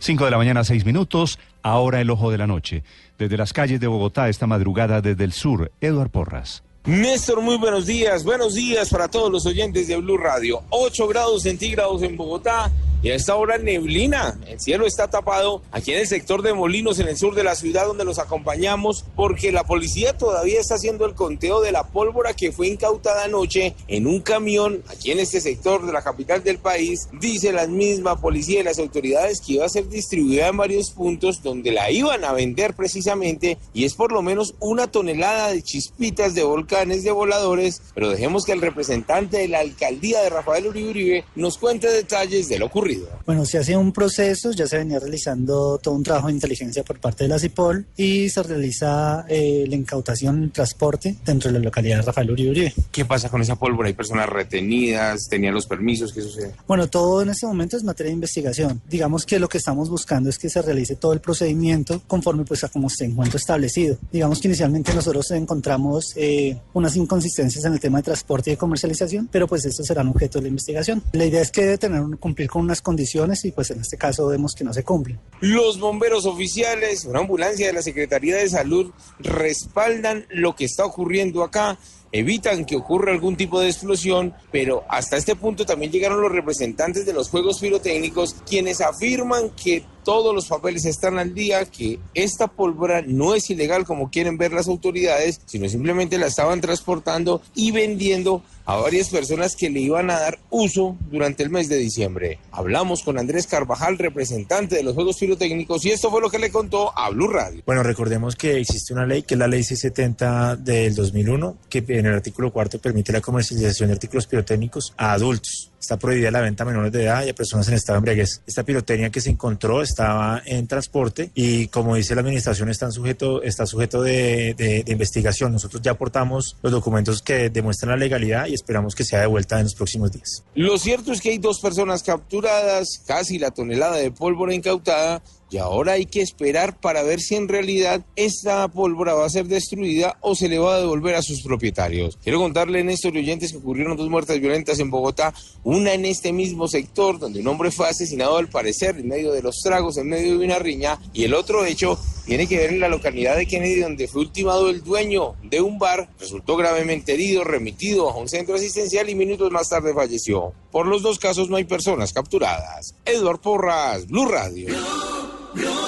5 de la mañana, 6 minutos, ahora el ojo de la noche. Desde las calles de Bogotá, esta madrugada desde el sur, Eduard Porras. Néstor, muy buenos días. Buenos días para todos los oyentes de Blue Radio. 8 grados centígrados en Bogotá y a esta hora neblina. El cielo está tapado aquí en el sector de Molinos, en el sur de la ciudad, donde los acompañamos, porque la policía todavía está haciendo el conteo de la pólvora que fue incautada anoche en un camión aquí en este sector de la capital del país. Dice la misma policía y las autoridades que iba a ser distribuida en varios puntos donde la iban a vender precisamente y es por lo menos una tonelada de chispitas de volcanes de voladores. Pero dejemos que el representante de la alcaldía de Rafael Uribe nos cuente detalles de lo ocurrido. Bueno, se hace un proceso, ya se venía realizando todo un trabajo de inteligencia por parte de la CIPOL y se realiza eh, la incautación, el transporte dentro de la localidad de Rafael Uribe Uribe. ¿Qué pasa con esa pólvora? ¿Hay personas retenidas? ¿Tenían los permisos? ¿Qué sucede? Bueno, todo en este momento es materia de investigación. Digamos que lo que estamos buscando es que se realice todo el procedimiento conforme pues a como se encuentra establecido. Digamos que inicialmente nosotros encontramos eh, unas inconsistencias en el tema de transporte y de comercialización, pero pues estos serán objeto de la investigación. La idea es que debe tener, cumplir con condiciones y pues en este caso vemos que no se cumplen. Los bomberos oficiales, una ambulancia de la Secretaría de Salud respaldan lo que está ocurriendo acá evitan que ocurra algún tipo de explosión, pero hasta este punto también llegaron los representantes de los juegos pirotécnicos quienes afirman que todos los papeles están al día, que esta pólvora no es ilegal como quieren ver las autoridades, sino simplemente la estaban transportando y vendiendo a varias personas que le iban a dar uso durante el mes de diciembre. Hablamos con Andrés Carvajal, representante de los Juegos Pirotécnicos, y esto fue lo que le contó a Blue Radio. Bueno, recordemos que existe una ley, que es la ley C70 del 2001, que en el artículo cuarto permite la comercialización de artículos pirotécnicos a adultos. Está prohibida la venta a menores de edad y a personas en estado de embriaguez. Esta pirotecnia que se encontró estaba en transporte y como dice la administración está sujeto, está sujeto de, de, de, investigación. Nosotros ya aportamos los documentos que demuestran la legalidad y esperamos que sea devuelta en los próximos días. Lo cierto es que hay dos personas capturadas, casi la tonelada de pólvora incautada y ahora hay que esperar para ver si en realidad esta pólvora va a ser destruida o se le va a devolver a sus propietarios. Quiero contarle, Néstor y oyentes, que ocurrieron dos muertes violentas en Bogotá, una en este mismo sector, donde un hombre fue asesinado al parecer en medio de los tragos, en medio de una riña, y el otro hecho tiene que ver en la localidad de Kennedy, donde fue ultimado el dueño de un bar, resultó gravemente herido, remitido a un centro asistencial y minutos más tarde falleció. Por los dos casos no hay personas capturadas. Edward Porras, Blue Radio. Blue